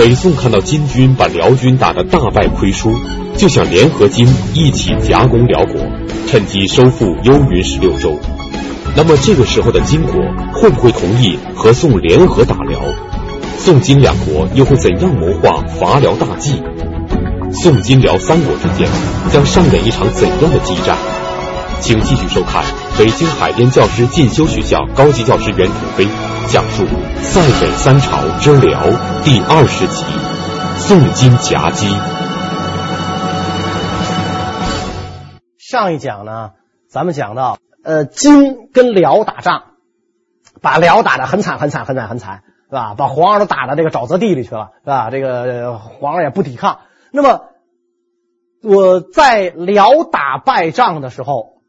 北宋看到金军把辽军打得大败亏输，就想联合金一起夹攻辽国，趁机收复幽云十六州。那么这个时候的金国会不会同意和宋联合打辽？宋金两国又会怎样谋划伐辽大计？宋金辽三国之间将上演一场怎样的激战？请继续收看北京海淀教师进修学校高级教师袁腾飞讲述《塞北三朝之辽》第二十集：宋金夹击。上一讲呢，咱们讲到，呃，金跟辽打仗，把辽打得很惨很惨很惨很惨，是吧？把皇上都打到这个沼泽地里去了，是吧？这个皇上也不抵抗。那么我在辽打败仗的时候。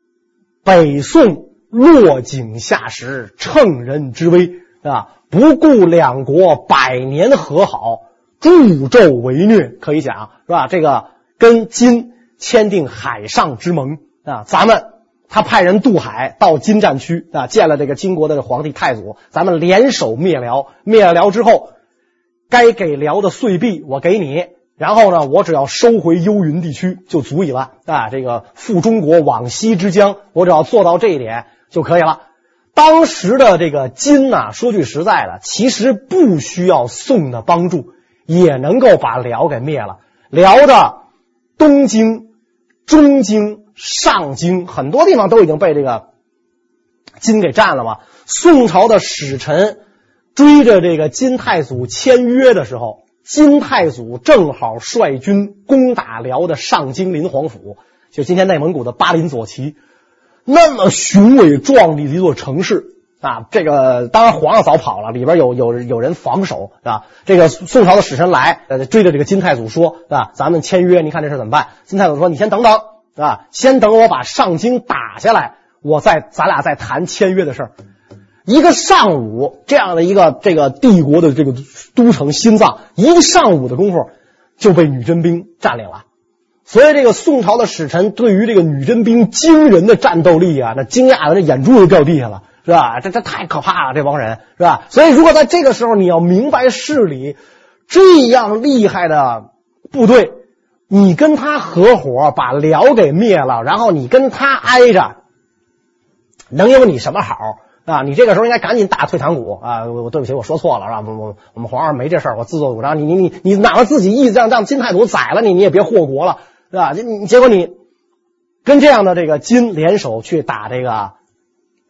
北宋落井下石，乘人之危啊！不顾两国百年和好，助纣为虐，可以讲是吧？这个跟金签订海上之盟啊，咱们他派人渡海到金战区啊，见了这个金国的皇帝太祖，咱们联手灭辽。灭了辽之后，该给辽的岁币我给你。然后呢，我只要收回幽云地区就足以了啊！这个复中国往西之疆，我只要做到这一点就可以了。当时的这个金呐，说句实在的，其实不需要宋的帮助，也能够把辽给灭了。辽的东京、中京、上京很多地方都已经被这个金给占了嘛。宋朝的使臣追着这个金太祖签约的时候。金太祖正好率军攻打辽的上京临皇府，就今天内蒙古的巴林左旗，那么雄伟壮丽的一座城市啊！这个当然皇上早跑了，里边有有有人防守是吧？这个宋朝的使臣来，追着这个金太祖说，是吧？咱们签约，你看这事怎么办？金太祖说：“你先等等，是吧？先等我把上京打下来，我再咱俩再谈签约的事。”一个上午，这样的一个这个帝国的这个都城心脏，一上午的功夫就被女真兵占领了。所以，这个宋朝的使臣对于这个女真兵惊人的战斗力啊，那惊讶的那眼珠子掉地下了，是吧？这这太可怕了，这帮人是吧？所以，如果在这个时候你要明白事理，这样厉害的部队，你跟他合伙把辽给灭了，然后你跟他挨着，能有你什么好？啊，你这个时候应该赶紧打退堂鼓啊！我对不起，我说错了，是吧？我我我们皇上没这事儿，我自作主张。你你你你哪怕自己意思让让金太祖宰了你，你也别祸国了，是吧？你结果你跟这样的这个金联手去打这个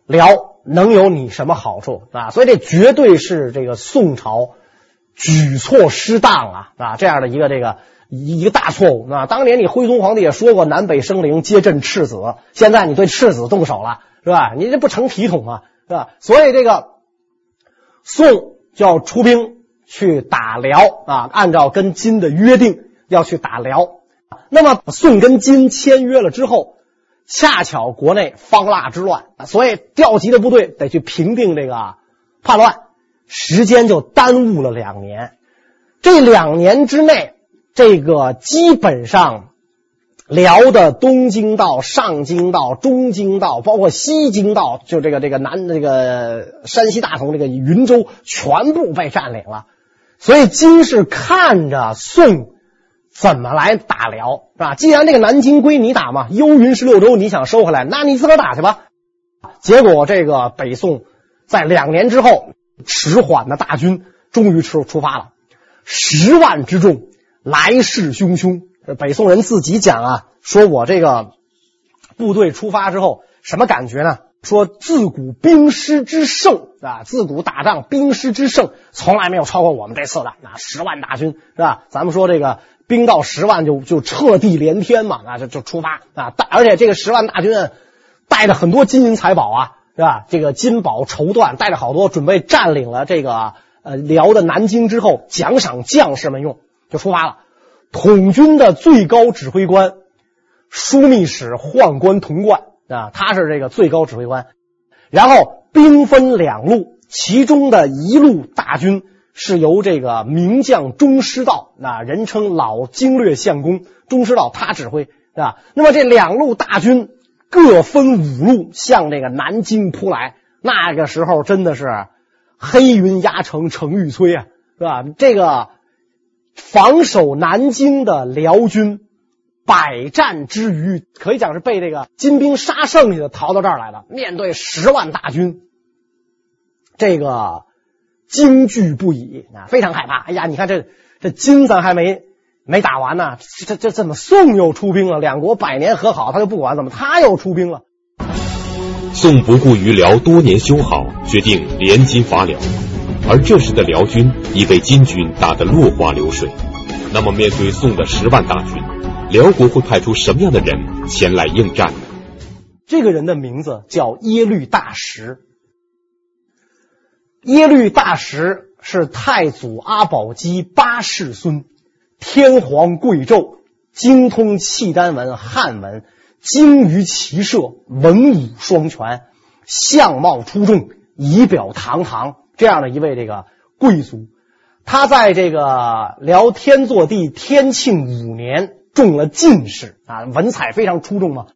辽，能有你什么好处啊？所以这绝对是这个宋朝举措失当啊啊！这样的一个这个一个大错误啊！当年你徽宗皇帝也说过“南北生灵，皆朕赤子”，现在你对赤子动手了，是吧？你这不成体统啊！是吧？所以这个宋就要出兵去打辽啊，按照跟金的约定要去打辽。那么宋跟金签约了之后，恰巧国内方腊之乱，所以调集的部队得去平定这个叛乱，时间就耽误了两年。这两年之内，这个基本上。辽的东京道、上京道、中京道，包括西京道，就这个这个南这个山西大同这个云州，全部被占领了。所以金是看着宋怎么来打辽，是吧？既然这个南京归你打嘛，幽云十六州你想收回来，那你自个儿打去吧。结果这个北宋在两年之后，迟缓的大军终于出出发了，十万之众，来势汹汹。北宋人自己讲啊，说我这个部队出发之后什么感觉呢？说自古兵师之盛啊，自古打仗兵师之盛，从来没有超过我们这次的啊，十万大军是吧？咱们说这个兵到十万就就彻地连天嘛，啊就就出发啊，而且这个十万大军带着很多金银财宝啊，是吧？这个金宝绸缎带着好多，准备占领了这个呃辽的南京之后，奖赏将士们用，就出发了。统军的最高指挥官，枢密使宦官童贯啊，他是这个最高指挥官。然后兵分两路，其中的一路大军是由这个名将钟师道，啊，人称老经略相公钟师道他指挥，是吧？那么这两路大军各分五路向这个南京扑来。那个时候真的是黑云压城城欲摧啊，是吧？这个。防守南京的辽军百战之余，可以讲是被这个金兵杀剩下的，逃到这儿来的。面对十万大军，这个惊惧不已啊，非常害怕。哎呀，你看这这金咱还没没打完呢，这这怎么宋又出兵了？两国百年和好，他就不管，怎么他又出兵了？宋不顾于辽多年修好，决定联金伐辽。而这时的辽军已被金军打得落花流水。那么，面对宋的十万大军，辽国会派出什么样的人前来应战呢？这个人的名字叫耶律大石。耶律大石是太祖阿保机八世孙，天皇贵胄，精通契丹文、汉文，精于骑射，文武双全，相貌出众，仪表堂堂。这样的一位这个贵族，他在这个辽天祚帝天庆五年中了进士啊，文采非常出众嘛。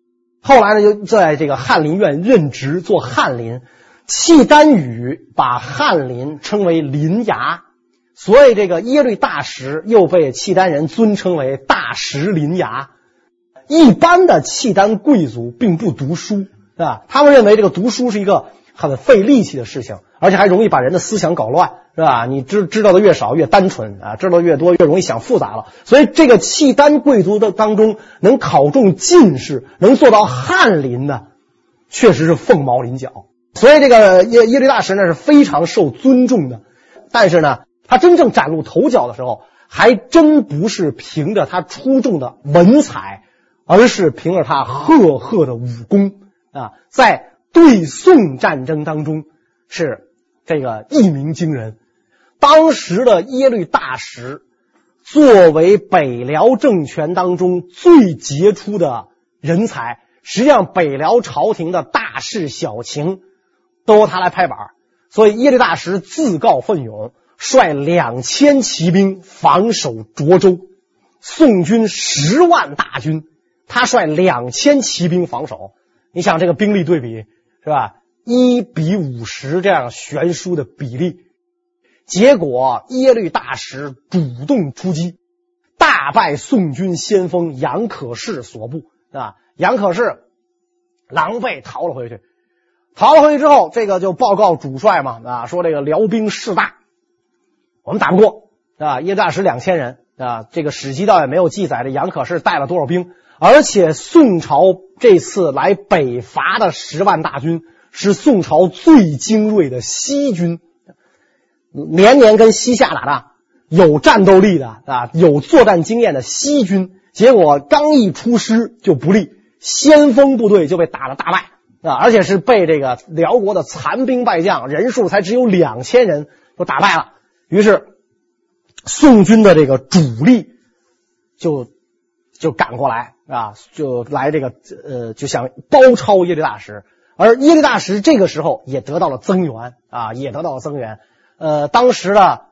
后来呢，就在这个翰林院任职做翰林。契丹语把翰林称为林牙，所以这个耶律大石又被契丹人尊称为大石林牙。一般的契丹贵族并不读书，是吧？他们认为这个读书是一个很费力气的事情，而且还容易把人的思想搞乱，是吧？你知知道的越少越单纯啊，知道越多越容易想复杂了。所以这个契丹贵族的当中，能考中进士、能做到翰林的，确实是凤毛麟角。所以这个耶耶律大石呢是非常受尊重的，但是呢，他真正崭露头角的时候，还真不是凭着他出众的文采，而是凭着他赫赫的武功啊，在对宋战争当中是这个一鸣惊人。当时的耶律大石作为北辽政权当中最杰出的人才，实际上北辽朝廷的大事小情。都由他来拍板，所以耶律大石自告奋勇，率两千骑兵防守涿州。宋军十万大军，他率两千骑兵防守。你想这个兵力对比是吧？一比五十这样悬殊的比例，结果耶律大石主动出击，大败宋军先锋杨可士所部啊！杨可士狼狈逃了回去。逃了回去之后，这个就报告主帅嘛，啊，说这个辽兵势大，我们打不过，啊，耶律大石两千人，啊，这个史记倒也没有记载这杨可是带了多少兵，而且宋朝这次来北伐的十万大军是宋朝最精锐的西军，年年跟西夏打仗，有战斗力的啊，有作战经验的西军，结果刚一出师就不利，先锋部队就被打了大败。啊！而且是被这个辽国的残兵败将，人数才只有两千人，都打败了。于是宋军的这个主力就就赶过来啊，就来这个呃，就想包抄耶律大石。而耶律大石这个时候也得到了增援啊，也得到了增援。呃，当时的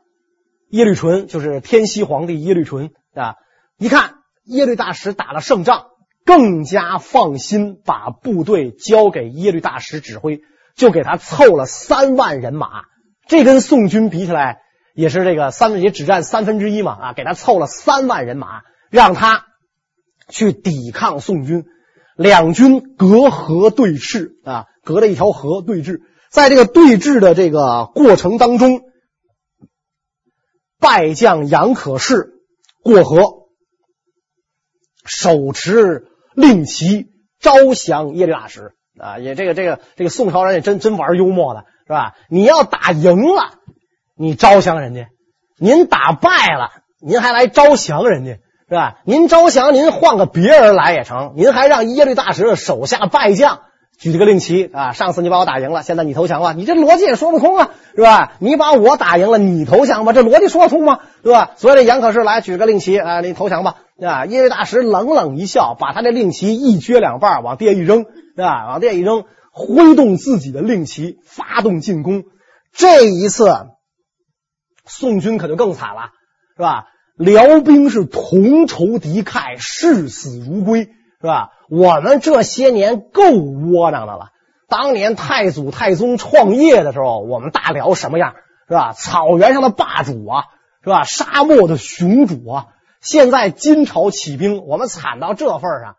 耶律淳就是天熙皇帝耶律淳啊，一看耶律大石打了胜仗。更加放心，把部队交给耶律大石指挥，就给他凑了三万人马。这跟宋军比起来，也是这个三分也只占三分之一嘛啊！给他凑了三万人马，让他去抵抗宋军。两军隔河对峙啊，隔着一条河对峙。在这个对峙的这个过程当中，败将杨可士过河，手持。令旗招降耶律大石啊，也这个这个这个宋朝人也真真玩幽默的是吧？你要打赢了，你招降人家；您打败了，您还来招降人家是吧？您招降，您换个别人来也成。您还让耶律大石的手下败将举个令旗啊！上次你把我打赢了，现在你投降了，你这逻辑也说不通啊，是吧？你把我打赢了，你投降吧，这逻辑说得通吗？对吧？所以这杨可士来举个令旗啊，你投降吧。啊！耶律大石冷冷一笑，把他的令旗一撅两半，往地下一扔，啊，往地下一扔，挥动自己的令旗，发动进攻。这一次，宋军可就更惨了，是吧？辽兵是同仇敌忾，视死如归，是吧？我们这些年够窝囊的了。当年太祖太宗创业的时候，我们大辽什么样，是吧？草原上的霸主啊！是吧？沙漠的雄主啊！现在金朝起兵，我们惨到这份上，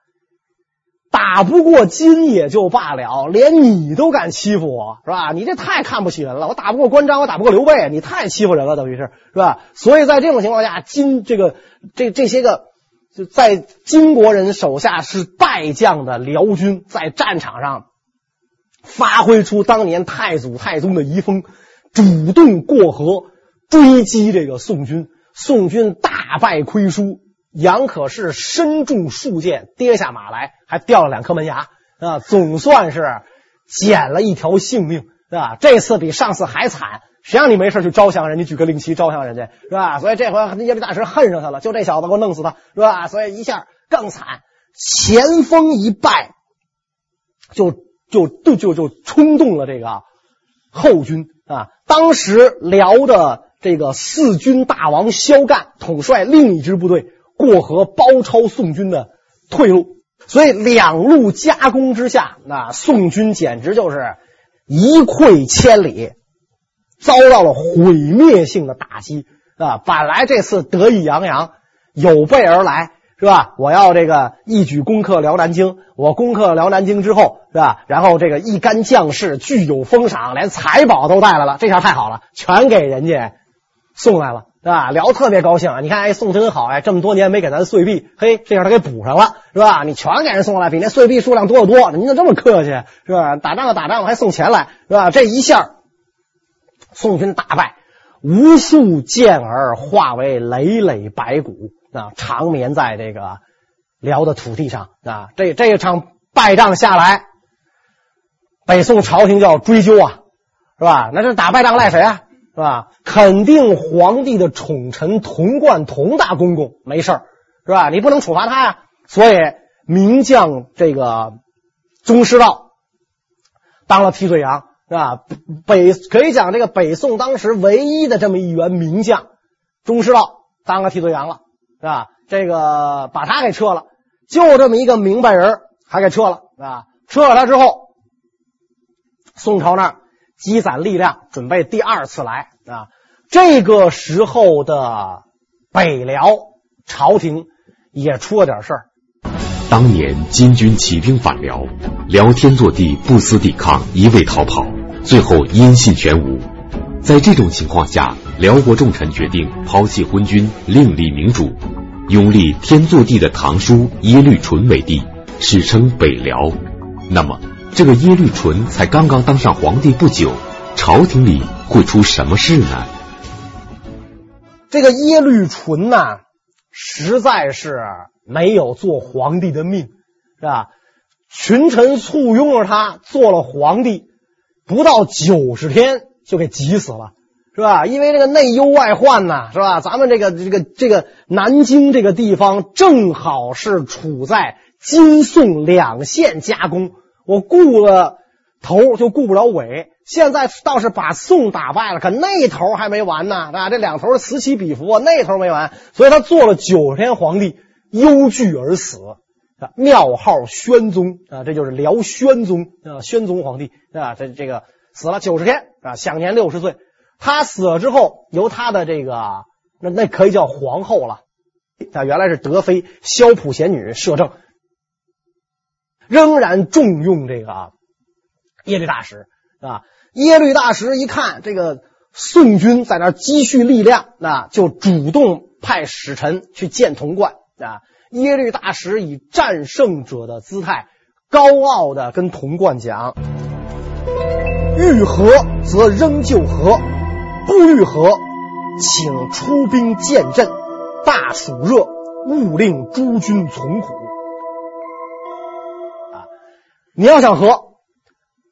打不过金也就罢了，连你都敢欺负我，是吧？你这太看不起人了。我打不过关张，我打不过刘备，你太欺负人了，等于是，是吧？所以在这种情况下，金这个这这些个就在金国人手下是败将的辽军，在战场上发挥出当年太祖太宗的遗风，主动过河追击这个宋军。宋军大败亏输，杨可是身中数箭，跌下马来，还掉了两颗门牙啊！总算是捡了一条性命，啊？这次比上次还惨。谁让你没事去招降人家，举个令旗招降人家，是吧？所以这回耶律大石恨上他了，就这小子给我弄死他，是吧？所以一下更惨，前锋一败，就就就就就冲动了这个后军啊！当时辽的。这个四军大王萧干统帅另一支部队过河包抄宋军的退路，所以两路夹攻之下，那宋军简直就是一溃千里，遭到了毁灭性的打击啊！本来这次得意洋洋，有备而来是吧？我要这个一举攻克辽南京，我攻克辽南京之后是吧？然后这个一干将士具有封赏，连财宝都带来了，这下太好了，全给人家。送来了，是吧？辽特别高兴啊！你看，哎，送真好，哎，这么多年没给咱岁币，嘿，这下他给补上了，是吧？你全给人送来，比那岁币数量多得多。您怎么这么客气，是吧？打仗了打仗，还送钱来，是吧？这一下，宋军大败，无数健儿化为累累白骨啊，长眠在这个辽的土地上啊。这这一场败仗下来，北宋朝廷就要追究啊，是吧？那这打败仗赖谁啊？是吧？肯定皇帝的宠臣童贯童大公公没事，是吧？你不能处罚他呀。所以名将这个宗师道当了替罪羊，是吧？北可以讲这个北宋当时唯一的这么一员名将钟师道当了替罪羊了，是吧？这个把他给撤了，就这么一个明白人还给撤了，是吧？撤了他之后，宋朝那儿。积攒力量，准备第二次来啊！这个时候的北辽朝廷也出了点事儿。当年金军起兵反辽，辽天祚帝不思抵抗，一味逃跑，最后音信全无。在这种情况下，辽国重臣决定抛弃昏君，另立明主，拥立天祚帝的堂叔耶律淳为帝，史称北辽。那么。这个耶律淳才刚刚当上皇帝不久，朝廷里会出什么事呢？这个耶律淳呢，实在是没有做皇帝的命，是吧？群臣簇拥着他做了皇帝，不到九十天就给急死了，是吧？因为这个内忧外患呐，是吧？咱们这个这个这个南京这个地方正好是处在金宋两线夹攻。我顾了头就顾不了尾，现在倒是把宋打败了，可那头还没完呢，啊，这两头此起彼伏，那头没完，所以他做了九十天皇帝，忧惧而死，啊，庙号宣宗啊，这就是辽宣宗啊，宣宗皇帝啊，这这个死了九十天啊，享年六十岁。他死了之后，由他的这个那那可以叫皇后了，啊，原来是德妃萧普贤女摄政。仍然重用这个啊耶律大石啊！耶律大石一看这个宋军在那积蓄力量，那就主动派使臣去见童贯啊。耶律大石以战胜者的姿态，高傲的跟童贯讲：“欲和则仍旧和，不欲和，请出兵见阵。大暑热，勿令诸军从苦。”啊你要想和，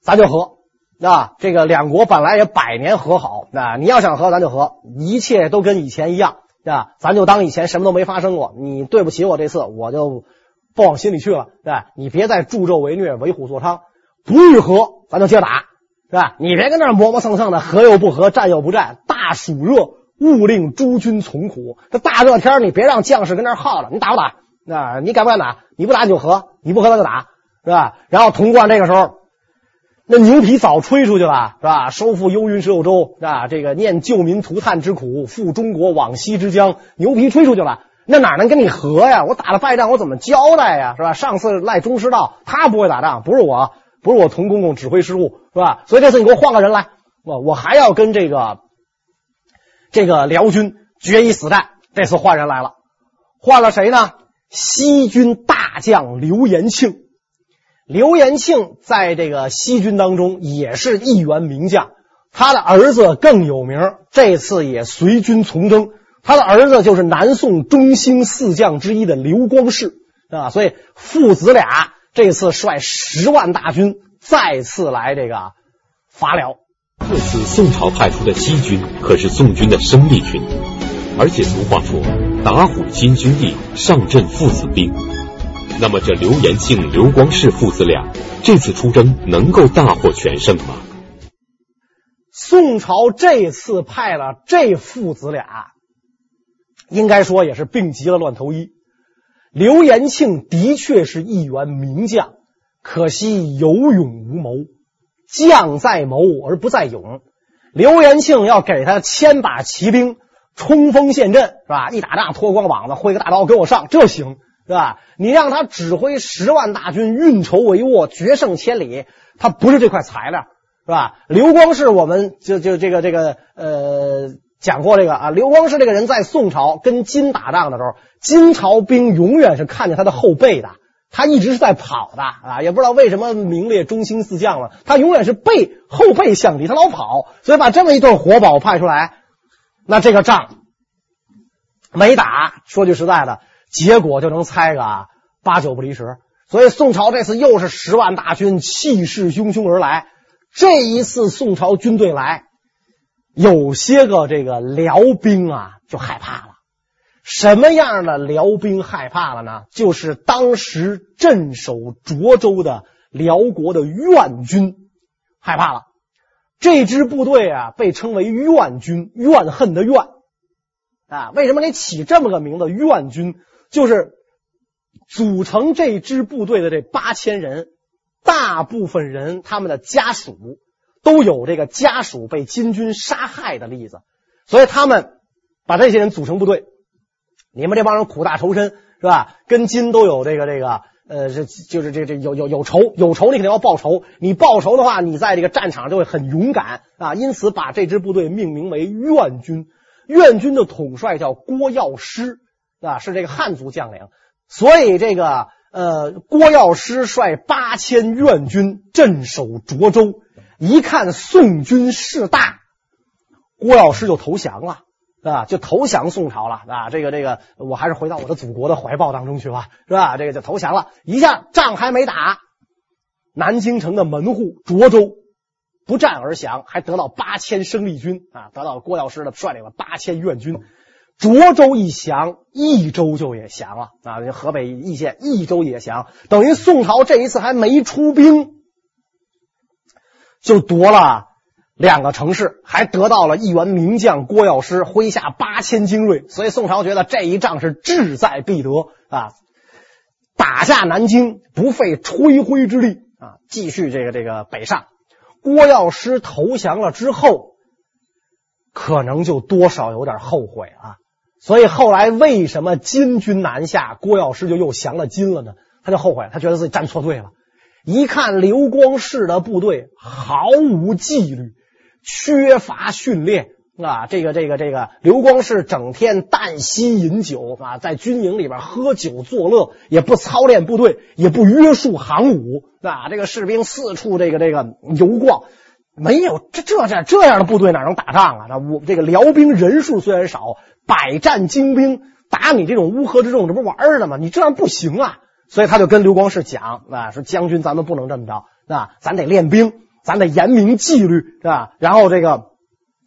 咱就和啊！这个两国本来也百年和好啊！你要想和，咱就和，一切都跟以前一样啊！咱就当以前什么都没发生过。你对不起我这次，我就不往心里去了，对吧？你别再助纣为虐、为虎作伥，不欲和，咱就接着打，是吧？你别跟那磨磨蹭蹭的，和又不和，战又不战。大暑热，勿令诸军从苦。这大热天，你别让将士跟那耗着。你打不打？啊，你敢不敢打？你不打你就和，你不和咱就打。是吧？然后童贯这个时候那牛皮早吹出去了，是吧？收复幽云十六州啊，这个念救民涂炭之苦，复中国往昔之疆，牛皮吹出去了，那哪能跟你和呀？我打了败仗，我怎么交代呀？是吧？上次赖中师道，他不会打仗，不是我，不是我童公公指挥失误，是吧？所以这次你给我换个人来，我我还要跟这个这个辽军决一死战。这次换人来了，换了谁呢？西军大将刘延庆。刘延庆在这个西军当中也是一员名将，他的儿子更有名，这次也随军从征。他的儿子就是南宋中兴四将之一的刘光世啊，所以父子俩这次率十万大军再次来这个伐辽。这次宋朝派出的西军可是宋军的生力军，而且俗话说“打虎亲兄弟，上阵父子兵”。那么，这刘延庆、刘光世父子俩这次出征能够大获全胜吗？宋朝这次派了这父子俩，应该说也是病急了乱投医。刘延庆的确是一员名将，可惜有勇无谋，将在谋而不在勇。刘延庆要给他千把骑兵冲锋陷阵，是吧？一打仗脱光膀子，挥个大刀给我上，这行。是吧？你让他指挥十万大军，运筹帷幄，决胜千里，他不是这块材料，是吧？刘光世，我们就就这个这个呃讲过这个啊。刘光世这个人在宋朝跟金打仗的时候，金朝兵永远是看见他的后背的，他一直是在跑的啊，也不知道为什么名列中兴四将了，他永远是背后背向敌，他老跑，所以把这么一对活宝派出来，那这个仗没打。说句实在的。结果就能猜个八九不离十，所以宋朝这次又是十万大军，气势汹汹而来。这一次宋朝军队来，有些个这个辽兵啊就害怕了。什么样的辽兵害怕了呢？就是当时镇守涿州的辽国的怨军害怕了。这支部队啊被称为怨军，怨恨的怨啊。为什么给起这么个名字？怨军。就是组成这支部队的这八千人，大部分人他们的家属都有这个家属被金军杀害的例子，所以他们把这些人组成部队。你们这帮人苦大仇深是吧？跟金都有这个这个呃，这就是这这有有有仇有仇，你肯定要报仇。你报仇的话，你在这个战场上就会很勇敢啊。因此，把这支部队命名为怨军。怨军的统帅叫郭药师。啊，是这个汉族将领，所以这个呃，郭药师率八千愿军镇守涿州，一看宋军势大，郭药师就投降了，啊，就投降宋朝了啊。这个这个，我还是回到我的祖国的怀抱当中去吧，是吧？这个就投降了，一下仗还没打，南京城的门户涿州不战而降，还得到八千生力军啊，得到郭药师的率领了八千愿军。涿州一降，益州就也降了啊！河北易县益州也降，等于宋朝这一次还没出兵，就夺了两个城市，还得到了一员名将郭药师麾下八千精锐。所以宋朝觉得这一仗是志在必得啊！打下南京不费吹灰之力啊！继续这个这个北上。郭药师投降了之后，可能就多少有点后悔啊。所以后来为什么金军南下，郭药师就又降了金了呢？他就后悔，他觉得自己站错队了。一看刘光世的部队毫无纪律，缺乏训练啊，这个这个这个刘光世整天旦夕饮酒啊，在军营里边喝酒作乐，也不操练部队，也不约束行伍啊，这个士兵四处这个这个游逛。没有这这这这样的部队哪能打仗啊？那我这个辽兵人数虽然少，百战精兵打你这种乌合之众，这不玩儿呢吗？你这样不行啊！所以他就跟刘光世讲啊，说将军咱们不能这么着啊，咱得练兵，咱得严明纪律，是吧？然后这个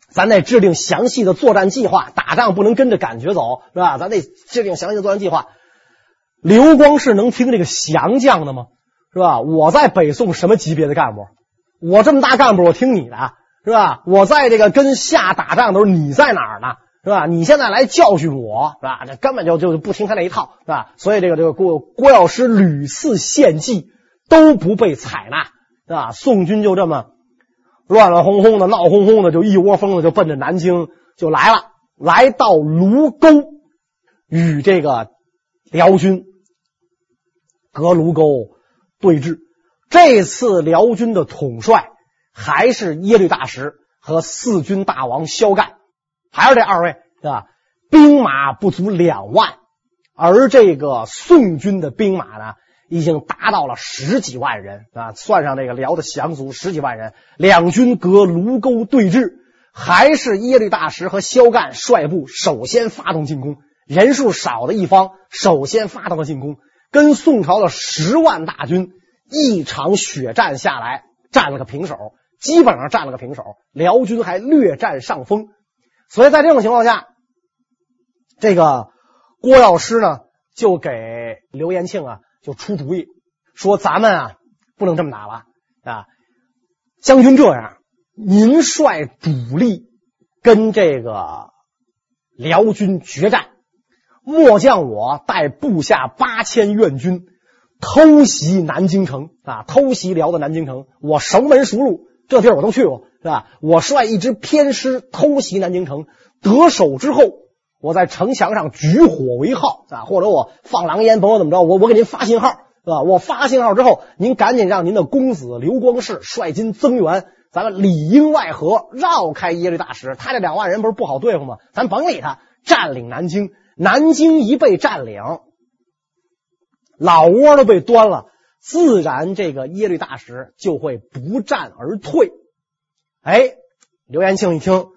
咱得制定详细的作战计划，打仗不能跟着感觉走，是吧？咱得制定详细的作战计划。刘光世能听这个降将的吗？是吧？我在北宋什么级别的干部？我这么大干部，我听你的，是吧？我在这个跟夏打仗的时候，你在哪儿呢？是吧？你现在来教训我，是吧？这根本就就不听他那一套，是吧？所以这个这个郭郭药师屡次献计都不被采纳，是吧，宋军就这么乱乱哄哄的、闹哄哄的，就一窝蜂的就奔着南京就来了，来到卢沟，与这个辽军隔卢沟对峙。这次辽军的统帅还是耶律大石和四军大王萧干，还是这二位，对吧？兵马不足两万，而这个宋军的兵马呢，已经达到了十几万人啊！算上这个辽的降卒，十几万人。两军隔卢沟对峙，还是耶律大石和萧干率部首先发动进攻，人数少的一方首先发动了进攻，跟宋朝的十万大军一场血战下来，战了个平手，基本上战了个平手。辽军还略占上风，所以在这种情况下。这个郭药师呢，就给刘延庆啊，就出主意，说咱们啊不能这么打了啊，将军这样，您率主力跟这个辽军决战，末将我带部下八千愿军偷袭南京城啊，偷袭辽的南京城，我熟门熟路，这地儿我都去过，是吧？我率一支偏师偷袭南京城，得手之后。我在城墙上举火为号啊，或者我放狼烟，甭管怎么着，我我给您发信号，是吧？我发信号之后，您赶紧让您的公子刘光世率军增援，咱们里应外合，绕开耶律大石。他这两万人不是不好对付吗？咱甭理他，占领南京。南京一被占领，老窝都被端了，自然这个耶律大石就会不战而退。哎，刘延庆一听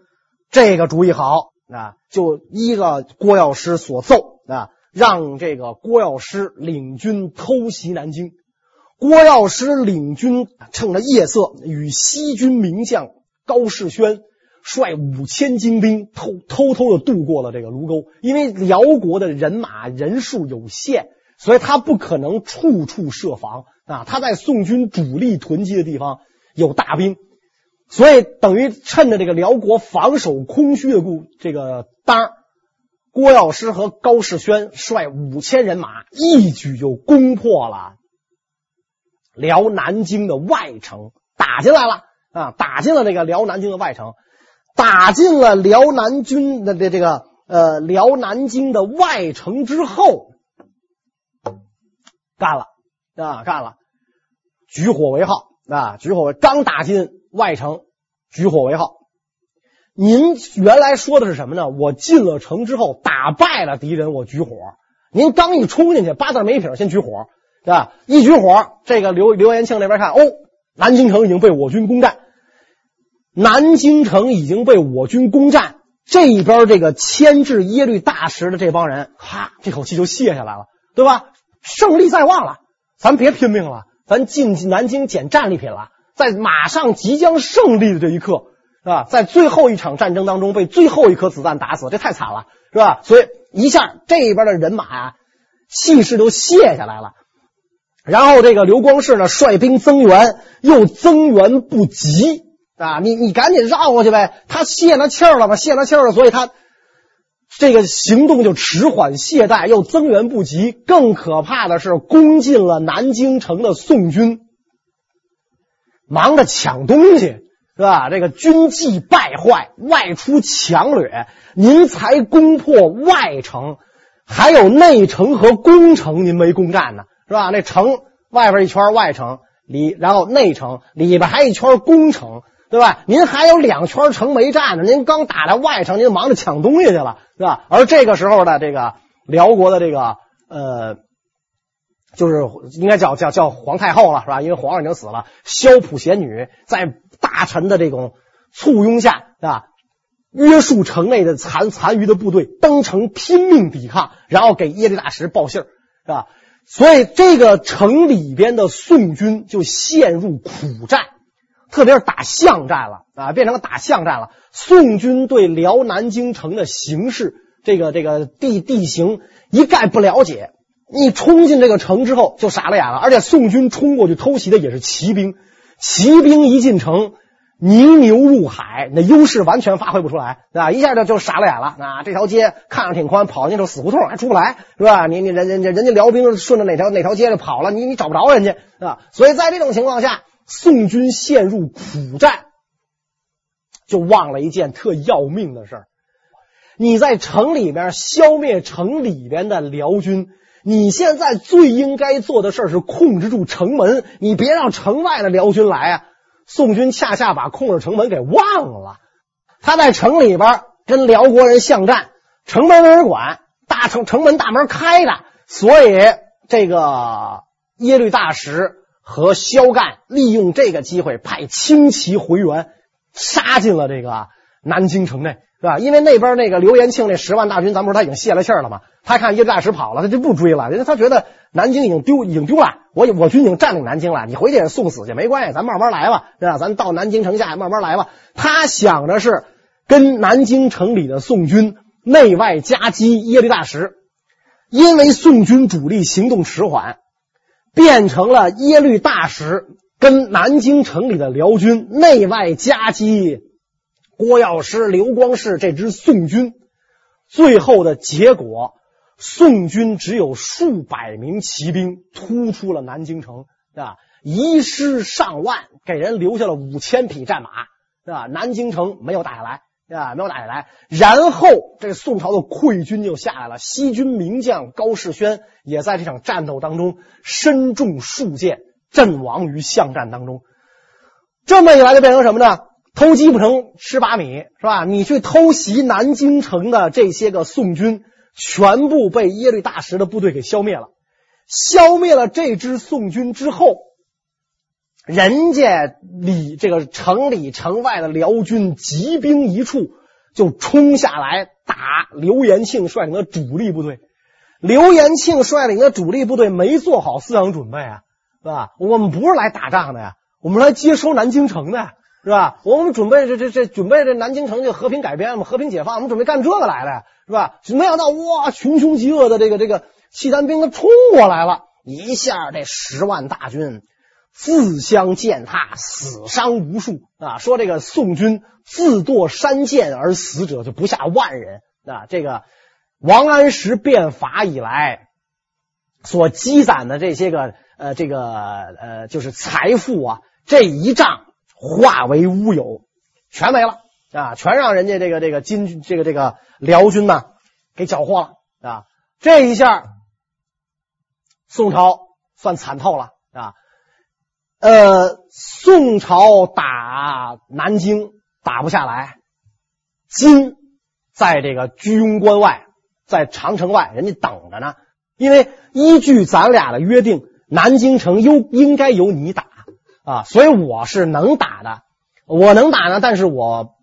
这个主意好。啊，就依了郭药师所奏啊，让这个郭药师领军偷袭南京。郭药师领军趁着夜色，与西军名将高士宣率五千精兵偷偷偷的渡过了这个卢沟。因为辽国的人马人数有限，所以他不可能处处设防啊。他在宋军主力囤积的地方有大兵。所以等于趁着这个辽国防守空虚的故这个当，郭药师和高士宣率五千人马一举就攻破了辽南京的外城，打进来了啊！打进了这个辽南京的外城，打进了辽南军的这这个呃辽南京的外城之后，干了啊，干了，举火为号啊，举火为刚打进。外城举火为号，您原来说的是什么呢？我进了城之后打败了敌人，我举火。您刚一冲进去，八字没撇，先举火，对吧？一举火，这个刘刘延庆那边看，哦，南京城已经被我军攻占，南京城已经被我军攻占。这一边这个牵制耶律大石的这帮人，哈，这口气就卸下来了，对吧？胜利在望了，咱别拼命了，咱进南京捡战利品了。在马上即将胜利的这一刻，是吧？在最后一场战争当中被最后一颗子弹打死，这太惨了，是吧？所以一下这边的人马啊，气势都泄下来了。然后这个刘光世呢，率兵增援，又增援不及啊！你你赶紧绕过去呗。他泄了气儿了嘛，泄了气儿了，所以他这个行动就迟缓懈怠，又增援不及。更可怕的是，攻进了南京城的宋军。忙着抢东西是吧？这个军纪败坏，外出强掠。您才攻破外城，还有内城和宫城，您没攻占呢，是吧？那城外边一圈外城里，然后内城里边还一圈宫城，对吧？您还有两圈城没占呢。您刚打来外城，您忙着抢东西去了，是吧？而这个时候的这个辽国的这个呃。就是应该叫叫叫皇太后了，是吧？因为皇上已经死了。萧普贤女在大臣的这种簇拥下，是吧？约束城内的残残余的部队登城拼命抵抗，然后给耶律大石报信儿，是吧？所以这个城里边的宋军就陷入苦战，特别是打巷战了啊，变成了打巷战了。宋军对辽南京城的形势，这个这个地地形一概不了解。你冲进这个城之后就傻了眼了，而且宋军冲过去偷袭的也是骑兵，骑兵一进城，泥牛入海，那优势完全发挥不出来，对吧？一下就就傻了眼了。啊，这条街看着挺宽，跑进去死胡同还出不来，是吧？你你人人家人家辽兵顺着哪条哪条街就跑了，你你找不着人家，是吧？所以在这种情况下，宋军陷入苦战，就忘了一件特要命的事儿。你在城里边消灭城里边的辽军，你现在最应该做的事儿是控制住城门，你别让城外的辽军来啊！宋军恰恰把控制城门给忘了，他在城里边跟辽国人巷战，城门没人管，大城城门大门开着，所以这个耶律大石和萧干利用这个机会派轻骑回援，杀进了这个南京城内，是吧？因为那边那个刘延庆那十万大军，咱不是他已经泄了气了吗？他看耶律大石跑了，他就不追了，人家他觉得南京已经丢，已经丢了。我我军已经占领南京了，你回去也送死去没关系，咱慢慢来吧，是吧？咱到南京城下慢慢来吧。他想的是。跟南京城里的宋军内外夹击耶律大石，因为宋军主力行动迟缓，变成了耶律大石跟南京城里的辽军内外夹击郭药师、刘光世这支宋军。最后的结果，宋军只有数百名骑兵突出了南京城，啊，遗失上万，给人留下了五千匹战马，是吧？南京城没有打下来。啊，没有打下来，然后这宋朝的溃军就下来了。西军名将高士轩也在这场战斗当中身中数箭，阵亡于巷战当中。这么一来，就变成什么呢？偷鸡不成蚀把米，是吧？你去偷袭南京城的这些个宋军，全部被耶律大石的部队给消灭了。消灭了这支宋军之后。人家里这个城里城外的辽军集兵一处，就冲下来打刘延庆率领的主力部队。刘延庆率领的主力部队没做好思想准备啊，是吧？我们不是来打仗的呀，我们来接收南京城的，是吧？我们准备这这这准备这南京城就和平改编，嘛和平解放，我们准备干这个来的，是吧？没想到哇，穷凶极恶的这个这个契丹兵他冲过来了，一下这十万大军。自相践踏，死伤无数啊！说这个宋军自堕山涧而死者就不下万人啊！这个王安石变法以来所积攒的这些个呃这个呃就是财富啊，这一仗化为乌有，全没了啊！全让人家这个这个金这个这个辽军呢给缴获了啊！这一下宋朝算惨透了啊！呃，宋朝打南京打不下来，金在这个居庸关外，在长城外，人家等着呢。因为依据咱俩的约定，南京城应应该由你打啊，所以我是能打的，我能打呢，但是我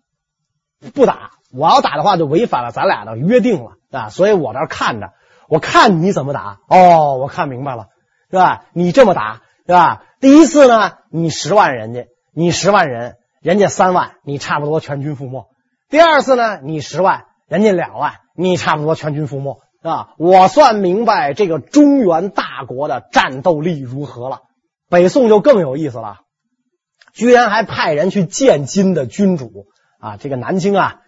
不打。我要打的话，就违反了咱俩的约定了啊，所以我这看着，我看你怎么打。哦，我看明白了，是吧？你这么打。是吧？第一次呢，你十万人家，你十万人，人家三万，你差不多全军覆没。第二次呢，你十万，人家两万，你差不多全军覆没，啊，我算明白这个中原大国的战斗力如何了。北宋就更有意思了，居然还派人去见金的君主啊，这个南京啊。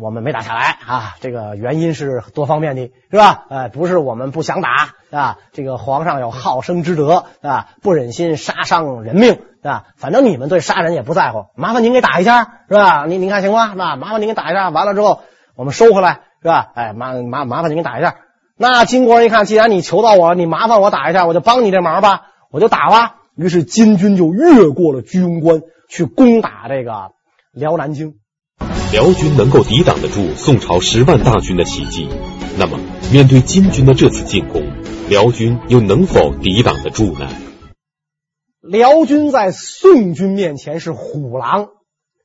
我们没打下来啊，这个原因是多方面的，是吧？呃，不是我们不想打啊，这个皇上有好生之德啊，不忍心杀伤人命啊。反正你们对杀人也不在乎，麻烦您给打一下，是吧？您您看行吗？那麻烦您给打一下，完了之后我们收回来，是吧？哎，麻麻麻烦您给打一下。那金国人一看，既然你求到我，你麻烦我打一下，我就帮你这忙吧，我就打吧。于是金军就越过了居庸关，去攻打这个辽南京。辽军能够抵挡得住宋朝十万大军的袭击，那么面对金军的这次进攻，辽军又能否抵挡得住呢？辽军在宋军面前是虎狼，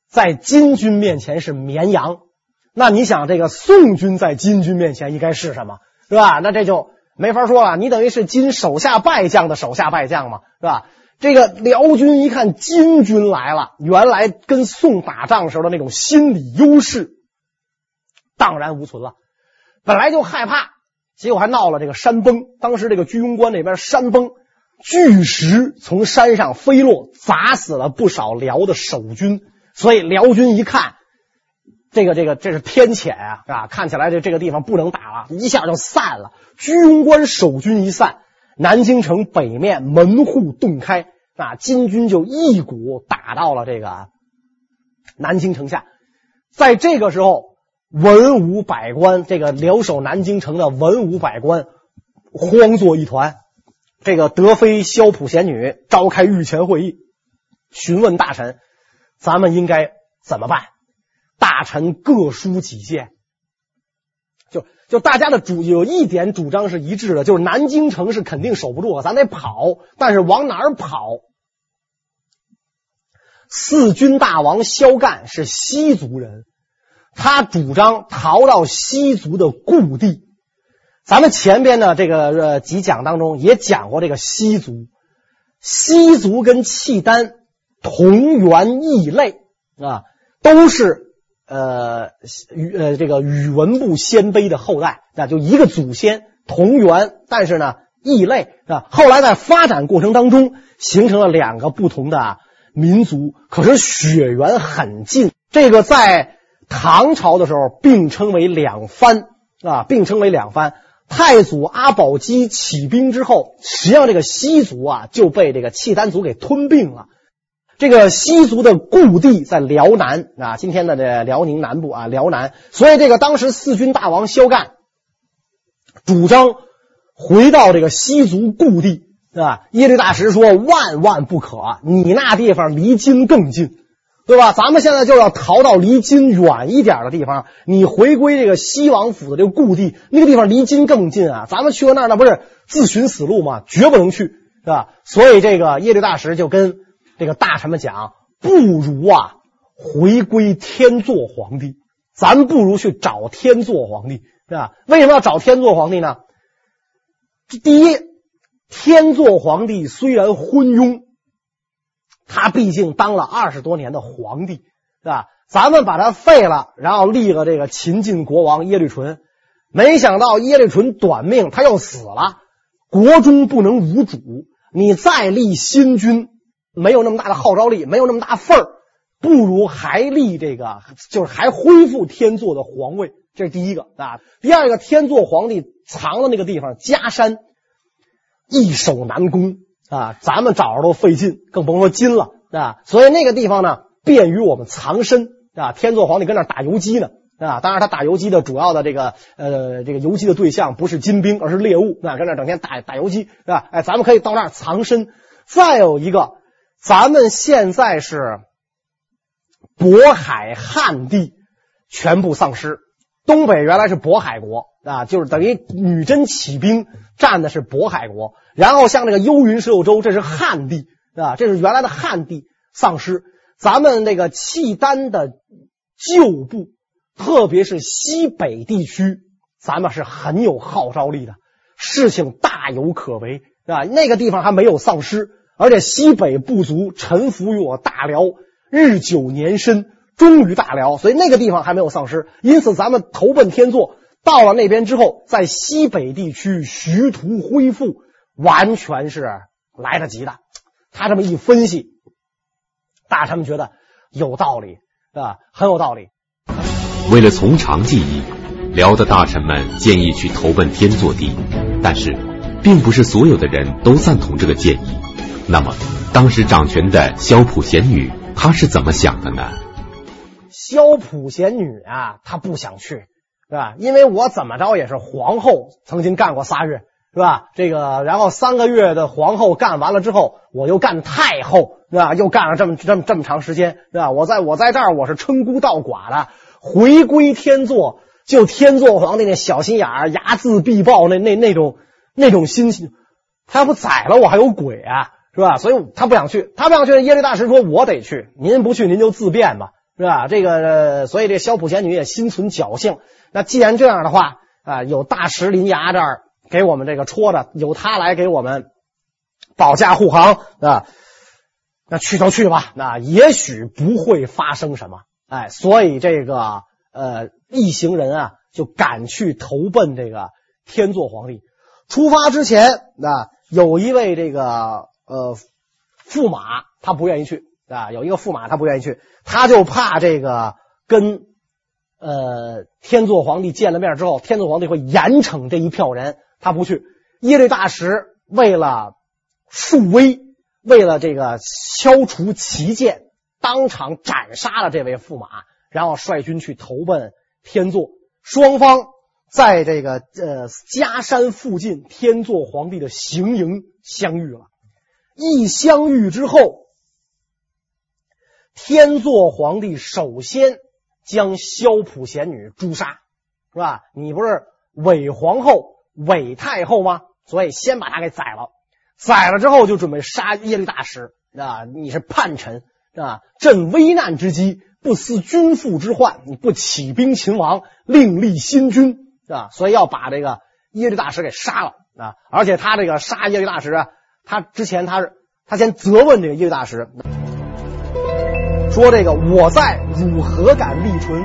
在金军面前是绵羊。那你想，这个宋军在金军面前应该是什么？是吧？那这就没法说了。你等于是金手下败将的手下败将嘛，是吧？这个辽军一看金军来了，原来跟宋打仗时候的那种心理优势荡然无存了。本来就害怕，结果还闹了这个山崩。当时这个居庸关那边山崩，巨石从山上飞落，砸死了不少辽的守军。所以辽军一看，这个这个这是天谴啊，啊，看起来这这个地方不能打了，一下就散了。居庸关守军一散。南京城北面门户洞开啊，金军就一股打到了这个南京城下。在这个时候，文武百官，这个留守南京城的文武百官慌作一团。这个德妃萧普贤女召开御前会议，询问大臣：“咱们应该怎么办？”大臣各抒己见。就就大家的主有一点主张是一致的，就是南京城是肯定守不住了，咱得跑。但是往哪儿跑？四军大王萧干是西族人，他主张逃到西族的故地。咱们前边的这个呃几讲当中也讲过这个西族，西族跟契丹同源异类啊，都是。呃，宇呃，这个宇文部鲜卑的后代，那就一个祖先同源，但是呢异类啊。后来在发展过程当中，形成了两个不同的民族，可是血缘很近。这个在唐朝的时候并称为两藩啊，并称为两藩。太祖阿保机起兵之后，实际上这个西族啊就被这个契丹族给吞并了。这个西族的故地在辽南啊，今天的这辽宁南部啊，辽南。所以这个当时四军大王萧干主张回到这个西族故地啊。耶律大石说：“万万不可，你那地方离金更近，对吧？咱们现在就要逃到离金远一点的地方。你回归这个西王府的这个故地，那个地方离金更近啊。咱们去了那，那不是自寻死路吗？绝不能去，是吧？所以这个耶律大石就跟。这个大臣们讲，不如啊回归天祚皇帝，咱不如去找天祚皇帝，对吧？为什么要找天祚皇帝呢？第一，天祚皇帝虽然昏庸，他毕竟当了二十多年的皇帝，对吧？咱们把他废了，然后立了这个秦晋国王耶律淳，没想到耶律淳短命，他又死了，国中不能无主，你再立新君。没有那么大的号召力，没有那么大份儿，不如还立这个，就是还恢复天祚的皇位，这是第一个啊。第二个，天祚皇帝藏的那个地方，嘉山，易守难攻啊，咱们找着都费劲，更甭说金了啊。所以那个地方呢，便于我们藏身啊。天祚皇帝跟那打游击呢啊，当然他打游击的主要的这个呃这个游击的对象不是金兵，而是猎物啊，跟那整天打打游击是吧？哎，咱们可以到那儿藏身。再有一个。咱们现在是渤海汉地全部丧失，东北原来是渤海国啊，就是等于女真起兵占的是渤海国，然后像这个幽云十六州，这是汉地啊，这是原来的汉地丧失。咱们那个契丹的旧部，特别是西北地区，咱们是很有号召力的，事情大有可为啊。那个地方还没有丧失。而且西北部族臣服于我大辽，日久年深，忠于大辽，所以那个地方还没有丧失。因此，咱们投奔天祚，到了那边之后，在西北地区徐图恢复，完全是来得及的。他这么一分析，大臣们觉得有道理，啊，很有道理。为了从长计议，辽的大臣们建议去投奔天祚帝，但是，并不是所有的人都赞同这个建议。那么，当时掌权的萧普贤女，她是怎么想的呢？萧普贤女啊，她不想去，是吧？因为我怎么着也是皇后，曾经干过仨月，是吧？这个，然后三个月的皇后干完了之后，我又干太后，是吧？又干了这么这么这么长时间，是吧？我在我在这儿，我是称孤道寡的，回归天祚，就天祚皇帝那小心眼儿，睚眦必报那那那种那种心情，他要不宰了我还有鬼啊！是吧？所以他不想去，他不想去。耶律大石说：“我得去，您不去，您就自便吧，是吧？”这个，所以这萧普贤女也心存侥幸。那既然这样的话啊，有大石临崖这儿给我们这个戳着，有他来给我们保驾护航啊，那去就去吧。那也许不会发生什么。哎，所以这个呃一行人啊，就赶去投奔这个天祚皇帝。出发之前，那有一位这个。呃，驸马他不愿意去啊，有一个驸马他不愿意去，他就怕这个跟呃天祚皇帝见了面之后，天祚皇帝会严惩这一票人，他不去。耶律大石为了树威，为了这个消除歧见，当场斩杀了这位驸马，然后率军去投奔天祚。双方在这个呃迦山附近天祚皇帝的行营相遇了。一相遇之后，天祚皇帝首先将萧普贤女诛杀，是吧？你不是伪皇后、伪太后吗？所以先把她给宰了。宰了之后，就准备杀耶律大石啊！你是叛臣啊！朕危难之机，不思君父之患，你不起兵勤王，另立新君啊！所以要把这个耶律大石给杀了啊！而且他这个杀耶律大石啊，他之前他是他先责问这个耶律大石，说这个我在，汝何敢立存？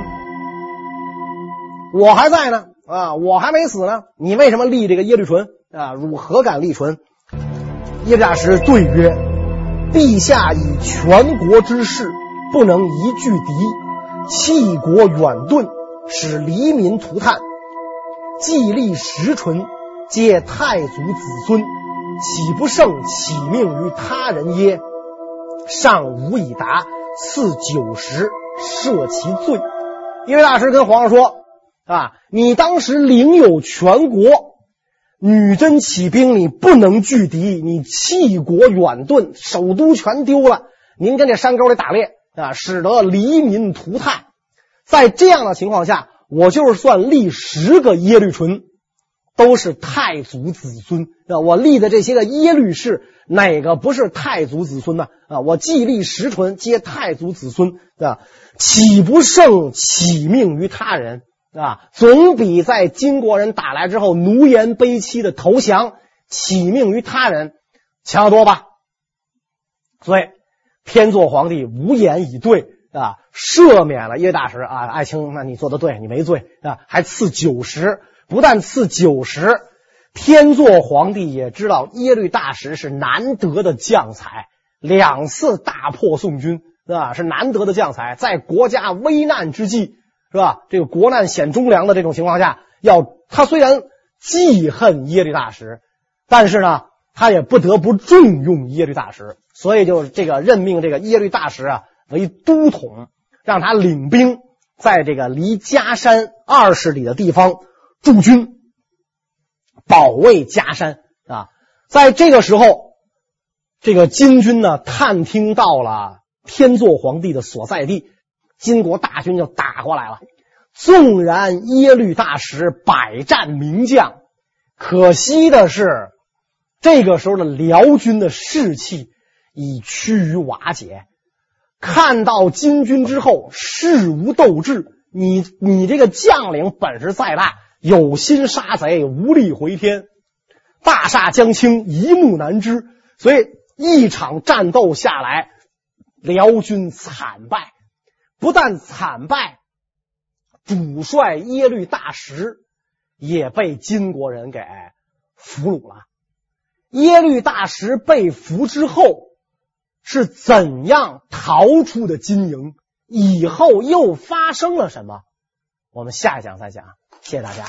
我还在呢啊！我还没死呢，你为什么立这个耶律淳啊？汝何敢立存？耶律大石对曰：“陛下以全国之势，不能一拒敌，弃国远遁，使黎民涂炭，既立实淳，皆太祖子孙，岂不胜启命于他人耶？上无以答，赐酒食，赦其罪。”耶律大师跟皇上说：“啊，你当时领有全国。”女真起兵，你不能拒敌，你弃国远遁，首都全丢了。您跟这山沟里打猎啊，使得黎民涂炭。在这样的情况下，我就是算立十个耶律淳，都是太祖子孙啊。我立的这些个耶律氏，哪个不是太祖子孙呢？啊，我既立实淳，皆太祖子孙啊，岂不胜起命于他人？啊，总比在金国人打来之后奴颜卑膝的投降，起命于他人强得多吧？所以天祚皇帝无言以对啊，赦免了耶大石啊，爱卿，那你做的对，你没罪啊，还赐酒食，不但赐酒食，天祚皇帝也知道耶律大石是难得的将才，两次大破宋军啊，是难得的将才，在国家危难之际。是吧？这个国难显忠良的这种情况下，要他虽然记恨耶律大石，但是呢，他也不得不重用耶律大石，所以就这个任命这个耶律大石啊为都统，让他领兵在这个离迦山二十里的地方驻军，保卫迦山啊。在这个时候，这个金军呢探听到了天祚皇帝的所在地。金国大军就打过来了，纵然耶律大石百战名将，可惜的是，这个时候的辽军的士气已趋于瓦解。看到金军之后，士无斗志，你你这个将领本事再大，有心杀贼，无力回天，大厦将倾，一目难支。所以一场战斗下来，辽军惨败。不但惨败，主帅耶律大石也被金国人给俘虏了。耶律大石被俘之后是怎样逃出的金营？以后又发生了什么？我们下一讲再讲。谢谢大家。